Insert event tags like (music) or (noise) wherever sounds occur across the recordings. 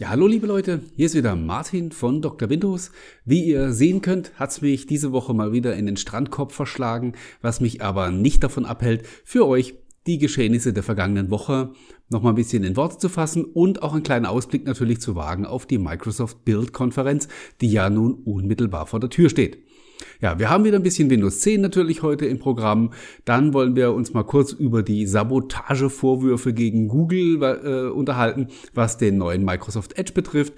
Ja, hallo liebe Leute, hier ist wieder Martin von Dr. Windows. Wie ihr sehen könnt, hat's mich diese Woche mal wieder in den Strandkorb verschlagen, was mich aber nicht davon abhält, für euch die Geschehnisse der vergangenen Woche nochmal ein bisschen in Worte zu fassen und auch einen kleinen Ausblick natürlich zu wagen auf die Microsoft Build Konferenz, die ja nun unmittelbar vor der Tür steht. Ja, wir haben wieder ein bisschen Windows 10 natürlich heute im Programm. Dann wollen wir uns mal kurz über die Sabotagevorwürfe gegen Google äh, unterhalten, was den neuen Microsoft Edge betrifft.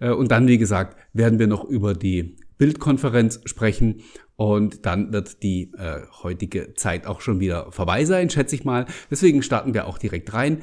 Äh, und dann, wie gesagt, werden wir noch über die Bildkonferenz sprechen und dann wird die äh, heutige Zeit auch schon wieder vorbei sein, schätze ich mal. Deswegen starten wir auch direkt rein.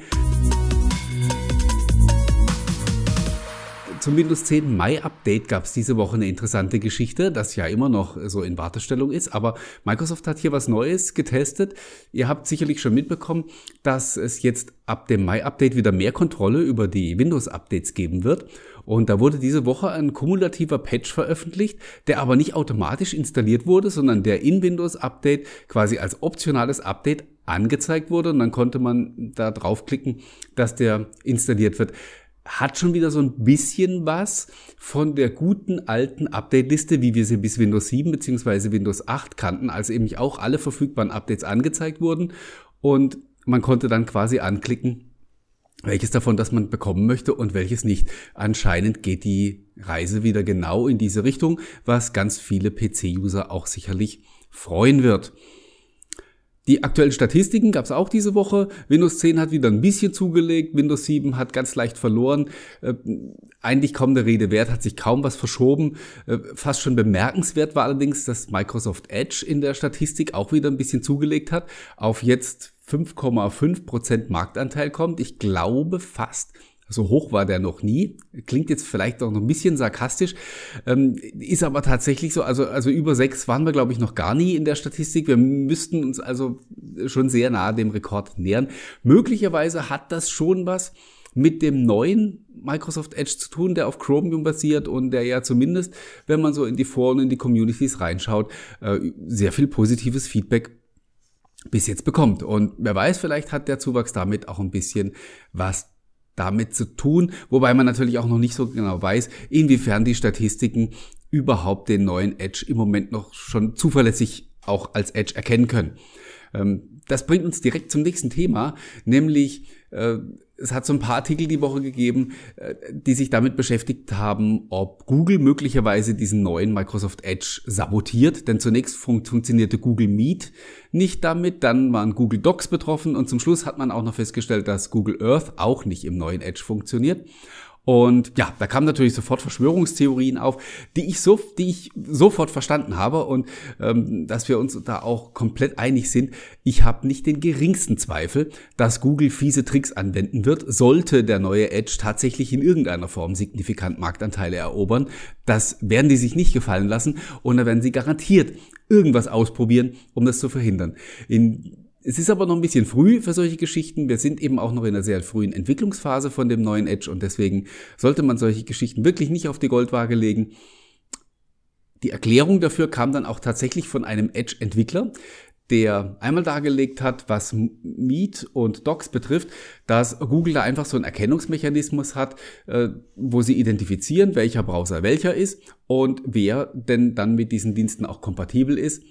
Zum Windows 10 Mai Update gab es diese Woche eine interessante Geschichte, das ja immer noch so in Wartestellung ist, aber Microsoft hat hier was Neues getestet. Ihr habt sicherlich schon mitbekommen, dass es jetzt ab dem Mai Update wieder mehr Kontrolle über die Windows Updates geben wird. Und da wurde diese Woche ein kumulativer Patch veröffentlicht, der aber nicht automatisch installiert wurde, sondern der in Windows Update quasi als optionales Update angezeigt wurde und dann konnte man da draufklicken, dass der installiert wird hat schon wieder so ein bisschen was von der guten alten Update-Liste, wie wir sie bis Windows 7 bzw. Windows 8 kannten, als eben auch alle verfügbaren Updates angezeigt wurden und man konnte dann quasi anklicken, welches davon das man bekommen möchte und welches nicht. Anscheinend geht die Reise wieder genau in diese Richtung, was ganz viele PC-User auch sicherlich freuen wird. Die aktuellen Statistiken gab es auch diese Woche. Windows 10 hat wieder ein bisschen zugelegt, Windows 7 hat ganz leicht verloren. Äh, eigentlich kaum der Rede wert, hat sich kaum was verschoben. Äh, fast schon bemerkenswert war allerdings, dass Microsoft Edge in der Statistik auch wieder ein bisschen zugelegt hat, auf jetzt 5,5 Prozent Marktanteil kommt. Ich glaube fast, so hoch war der noch nie. Klingt jetzt vielleicht auch noch ein bisschen sarkastisch, ähm, ist aber tatsächlich so. Also, also über sechs waren wir, glaube ich, noch gar nie in der Statistik. Wir müssten uns also schon sehr nahe dem Rekord nähern. Möglicherweise hat das schon was mit dem neuen Microsoft Edge zu tun, der auf Chromium basiert und der ja zumindest, wenn man so in die Foren, in die Communities reinschaut, äh, sehr viel positives Feedback bis jetzt bekommt. Und wer weiß, vielleicht hat der Zuwachs damit auch ein bisschen was damit zu tun, wobei man natürlich auch noch nicht so genau weiß, inwiefern die Statistiken überhaupt den neuen Edge im Moment noch schon zuverlässig auch als Edge erkennen können. Ähm, das bringt uns direkt zum nächsten Thema, nämlich äh, es hat so ein paar Artikel die Woche gegeben, äh, die sich damit beschäftigt haben, ob Google möglicherweise diesen neuen Microsoft Edge sabotiert. Denn zunächst fun funktionierte Google Meet nicht damit, dann waren Google Docs betroffen und zum Schluss hat man auch noch festgestellt, dass Google Earth auch nicht im neuen Edge funktioniert. Und ja, da kamen natürlich sofort Verschwörungstheorien auf, die ich so, die ich sofort verstanden habe und ähm, dass wir uns da auch komplett einig sind. Ich habe nicht den geringsten Zweifel, dass Google fiese Tricks anwenden wird, sollte der neue Edge tatsächlich in irgendeiner Form signifikant Marktanteile erobern. Das werden die sich nicht gefallen lassen und da werden sie garantiert irgendwas ausprobieren, um das zu verhindern. In es ist aber noch ein bisschen früh für solche Geschichten. Wir sind eben auch noch in einer sehr frühen Entwicklungsphase von dem neuen Edge und deswegen sollte man solche Geschichten wirklich nicht auf die Goldwaage legen. Die Erklärung dafür kam dann auch tatsächlich von einem Edge-Entwickler, der einmal dargelegt hat, was Meet und Docs betrifft, dass Google da einfach so einen Erkennungsmechanismus hat, äh, wo sie identifizieren, welcher Browser welcher ist und wer denn dann mit diesen Diensten auch kompatibel ist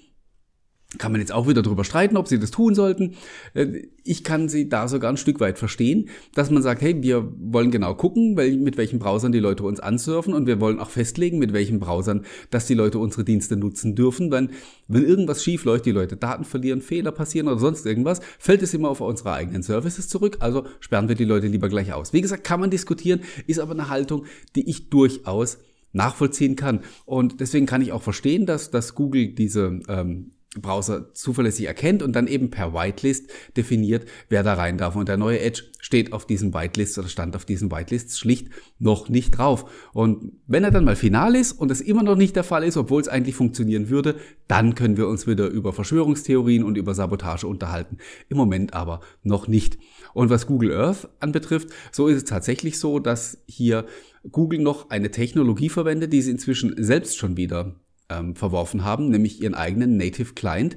kann man jetzt auch wieder darüber streiten, ob sie das tun sollten. Äh, ich kann sie da sogar ein Stück weit verstehen, dass man sagt, hey, wir wollen genau gucken, mit welchen Browsern die Leute uns ansurfen und wir wollen auch festlegen, mit welchen Browsern, dass die Leute unsere Dienste nutzen dürfen. Wenn, wenn irgendwas schief läuft, die Leute Daten verlieren, Fehler passieren oder sonst irgendwas, fällt es immer auf unsere eigenen Services zurück. Also sperren wir die Leute lieber gleich aus. Wie gesagt, kann man diskutieren, ist aber eine Haltung, die ich durchaus nachvollziehen kann. Und deswegen kann ich auch verstehen, dass, dass Google diese ähm, Browser zuverlässig erkennt und dann eben per Whitelist definiert, wer da rein darf. Und der neue Edge steht auf diesen Whitelists oder stand auf diesen Whitelists schlicht noch nicht drauf. Und wenn er dann mal final ist und es immer noch nicht der Fall ist, obwohl es eigentlich funktionieren würde, dann können wir uns wieder über Verschwörungstheorien und über Sabotage unterhalten. Im Moment aber noch nicht. Und was Google Earth anbetrifft, so ist es tatsächlich so, dass hier Google noch eine Technologie verwendet, die sie inzwischen selbst schon wieder ähm, verworfen haben, nämlich ihren eigenen Native Client,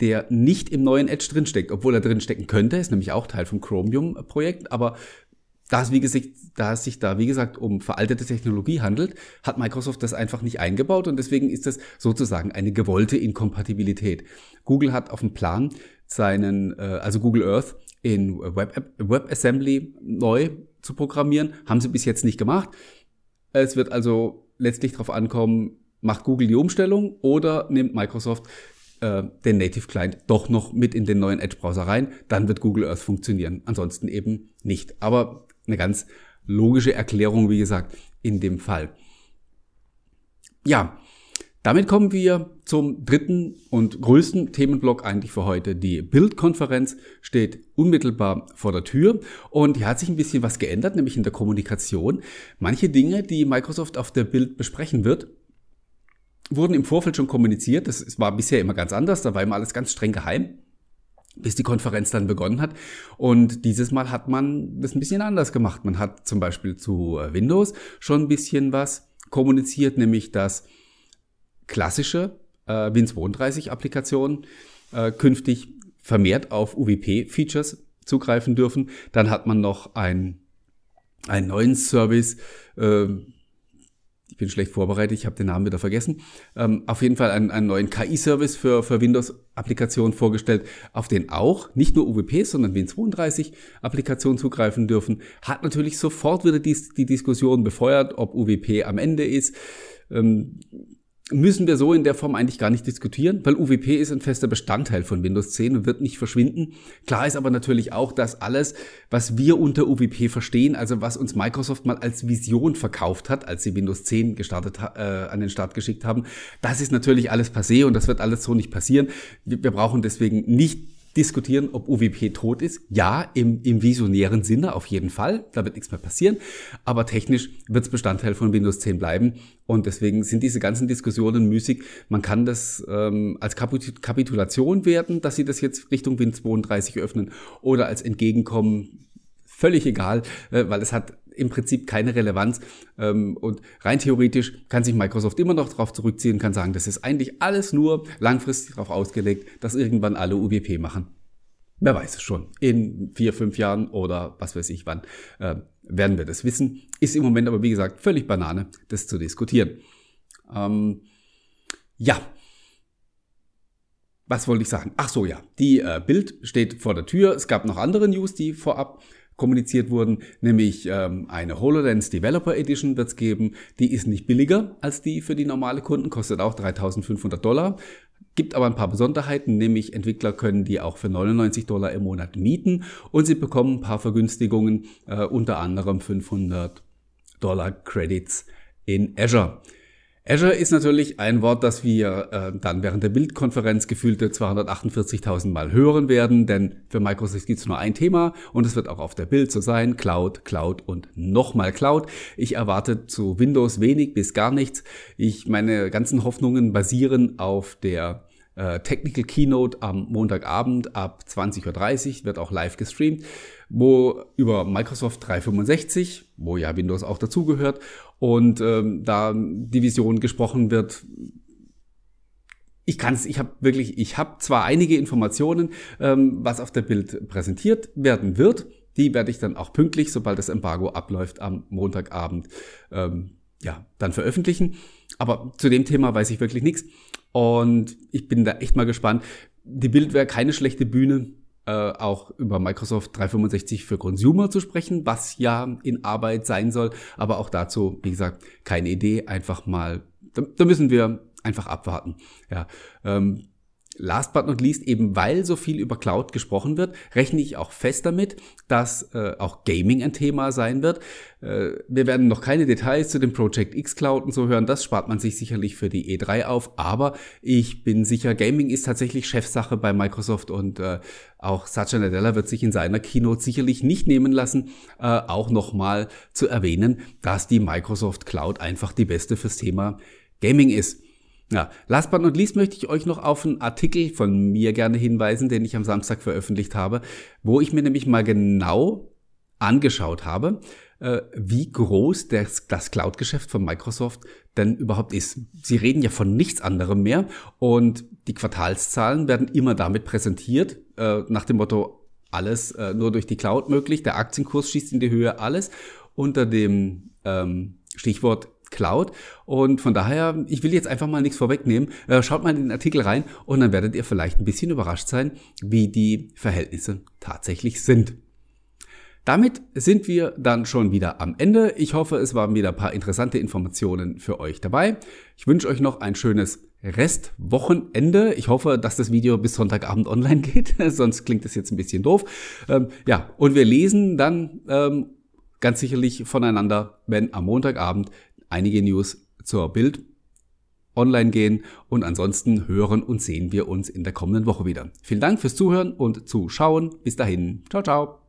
der nicht im neuen Edge drinsteckt, obwohl er drinstecken könnte, ist nämlich auch Teil vom Chromium-Projekt, aber da es, wie gesagt, da es sich da, wie gesagt, um veraltete Technologie handelt, hat Microsoft das einfach nicht eingebaut und deswegen ist das sozusagen eine gewollte Inkompatibilität. Google hat auf dem Plan, seinen, äh, also Google Earth in Web WebAssembly neu zu programmieren, haben sie bis jetzt nicht gemacht. Es wird also letztlich darauf ankommen, macht Google die Umstellung oder nimmt Microsoft äh, den Native Client doch noch mit in den neuen Edge-Browser rein, dann wird Google Earth funktionieren. Ansonsten eben nicht. Aber eine ganz logische Erklärung, wie gesagt, in dem Fall. Ja, damit kommen wir zum dritten und größten Themenblock eigentlich für heute. Die Bildkonferenz steht unmittelbar vor der Tür und hier hat sich ein bisschen was geändert, nämlich in der Kommunikation. Manche Dinge, die Microsoft auf der Bild besprechen wird, wurden im Vorfeld schon kommuniziert. Das war bisher immer ganz anders, da war immer alles ganz streng geheim bis die Konferenz dann begonnen hat. Und dieses Mal hat man das ein bisschen anders gemacht. Man hat zum Beispiel zu äh, Windows schon ein bisschen was kommuniziert, nämlich dass klassische äh, Win32-Applikationen äh, künftig vermehrt auf UWP-Features zugreifen dürfen. Dann hat man noch ein, einen neuen Service, äh, ich bin schlecht vorbereitet, ich habe den Namen wieder vergessen, ähm, auf jeden Fall einen, einen neuen KI-Service für, für Windows-Applikationen vorgestellt, auf den auch nicht nur UWP, sondern Win32-Applikationen zugreifen dürfen. Hat natürlich sofort wieder die, die Diskussion befeuert, ob UWP am Ende ist. Ähm, müssen wir so in der Form eigentlich gar nicht diskutieren, weil UWP ist ein fester Bestandteil von Windows 10 und wird nicht verschwinden. Klar ist aber natürlich auch, dass alles, was wir unter UWP verstehen, also was uns Microsoft mal als Vision verkauft hat, als sie Windows 10 gestartet, äh, an den Start geschickt haben, das ist natürlich alles passé und das wird alles so nicht passieren. Wir, wir brauchen deswegen nicht diskutieren, ob UWP tot ist. Ja, im, im visionären Sinne auf jeden Fall. Da wird nichts mehr passieren. Aber technisch wird es Bestandteil von Windows 10 bleiben. Und deswegen sind diese ganzen Diskussionen müßig. Man kann das ähm, als Kapitulation werten, dass sie das jetzt Richtung Win 32 öffnen oder als Entgegenkommen. Völlig egal, äh, weil es hat im Prinzip keine Relevanz. Ähm, und rein theoretisch kann sich Microsoft immer noch darauf zurückziehen und kann sagen, das ist eigentlich alles nur langfristig darauf ausgelegt, dass irgendwann alle UWP machen. Wer weiß es schon. In vier, fünf Jahren oder was weiß ich wann äh, werden wir das wissen. Ist im Moment aber, wie gesagt, völlig Banane, das zu diskutieren. Ähm, ja. Was wollte ich sagen? Ach so, ja. Die äh, Bild steht vor der Tür. Es gab noch andere News, die vorab kommuniziert wurden, nämlich ähm, eine HoloLens Developer Edition wird es geben. Die ist nicht billiger als die für die normale Kunden, kostet auch 3500 Dollar. Gibt aber ein paar Besonderheiten, nämlich Entwickler können die auch für 99 Dollar im Monat mieten und sie bekommen ein paar Vergünstigungen, äh, unter anderem 500 Dollar Credits in Azure. Azure ist natürlich ein Wort, das wir äh, dann während der Bildkonferenz gefühlte 248.000 Mal hören werden, denn für Microsoft gibt es nur ein Thema und es wird auch auf der Bild so sein, Cloud, Cloud und nochmal Cloud. Ich erwarte zu Windows wenig bis gar nichts. Ich meine ganzen Hoffnungen basieren auf der äh, Technical Keynote am Montagabend ab 20.30 Uhr, wird auch live gestreamt, wo über Microsoft 365, wo ja Windows auch dazugehört, und ähm, da die Vision gesprochen wird, ich kann ich habe wirklich, ich habe zwar einige Informationen, ähm, was auf der Bild präsentiert werden wird, die werde ich dann auch pünktlich, sobald das Embargo abläuft, am Montagabend ähm, ja dann veröffentlichen. Aber zu dem Thema weiß ich wirklich nichts. Und ich bin da echt mal gespannt. Die Bild wäre keine schlechte Bühne, äh, auch über Microsoft 365 für Consumer zu sprechen, was ja in Arbeit sein soll. Aber auch dazu, wie gesagt, keine Idee. Einfach mal, da, da müssen wir einfach abwarten. Ja, ähm, Last but not least, eben weil so viel über Cloud gesprochen wird, rechne ich auch fest damit, dass äh, auch Gaming ein Thema sein wird. Äh, wir werden noch keine Details zu dem Project X Cloud und so hören, das spart man sich sicherlich für die E3 auf, aber ich bin sicher, Gaming ist tatsächlich Chefsache bei Microsoft und äh, auch Satya Nadella wird sich in seiner Keynote sicherlich nicht nehmen lassen, äh, auch nochmal zu erwähnen, dass die Microsoft Cloud einfach die beste fürs Thema Gaming ist. Ja, last but not least möchte ich euch noch auf einen Artikel von mir gerne hinweisen, den ich am Samstag veröffentlicht habe, wo ich mir nämlich mal genau angeschaut habe, äh, wie groß das, das Cloud-Geschäft von Microsoft denn überhaupt ist. Sie reden ja von nichts anderem mehr und die Quartalszahlen werden immer damit präsentiert, äh, nach dem Motto, alles äh, nur durch die Cloud möglich. Der Aktienkurs schießt in die Höhe, alles unter dem ähm, Stichwort Cloud. Und von daher, ich will jetzt einfach mal nichts vorwegnehmen. Äh, schaut mal in den Artikel rein und dann werdet ihr vielleicht ein bisschen überrascht sein, wie die Verhältnisse tatsächlich sind. Damit sind wir dann schon wieder am Ende. Ich hoffe, es waren wieder ein paar interessante Informationen für euch dabei. Ich wünsche euch noch ein schönes Restwochenende. Ich hoffe, dass das Video bis Sonntagabend online (laughs) geht, sonst klingt das jetzt ein bisschen doof. Ähm, ja, und wir lesen dann ähm, ganz sicherlich voneinander, wenn am Montagabend einige News zur Bild online gehen und ansonsten hören und sehen wir uns in der kommenden Woche wieder. Vielen Dank fürs Zuhören und Zuschauen. Bis dahin. Ciao, ciao.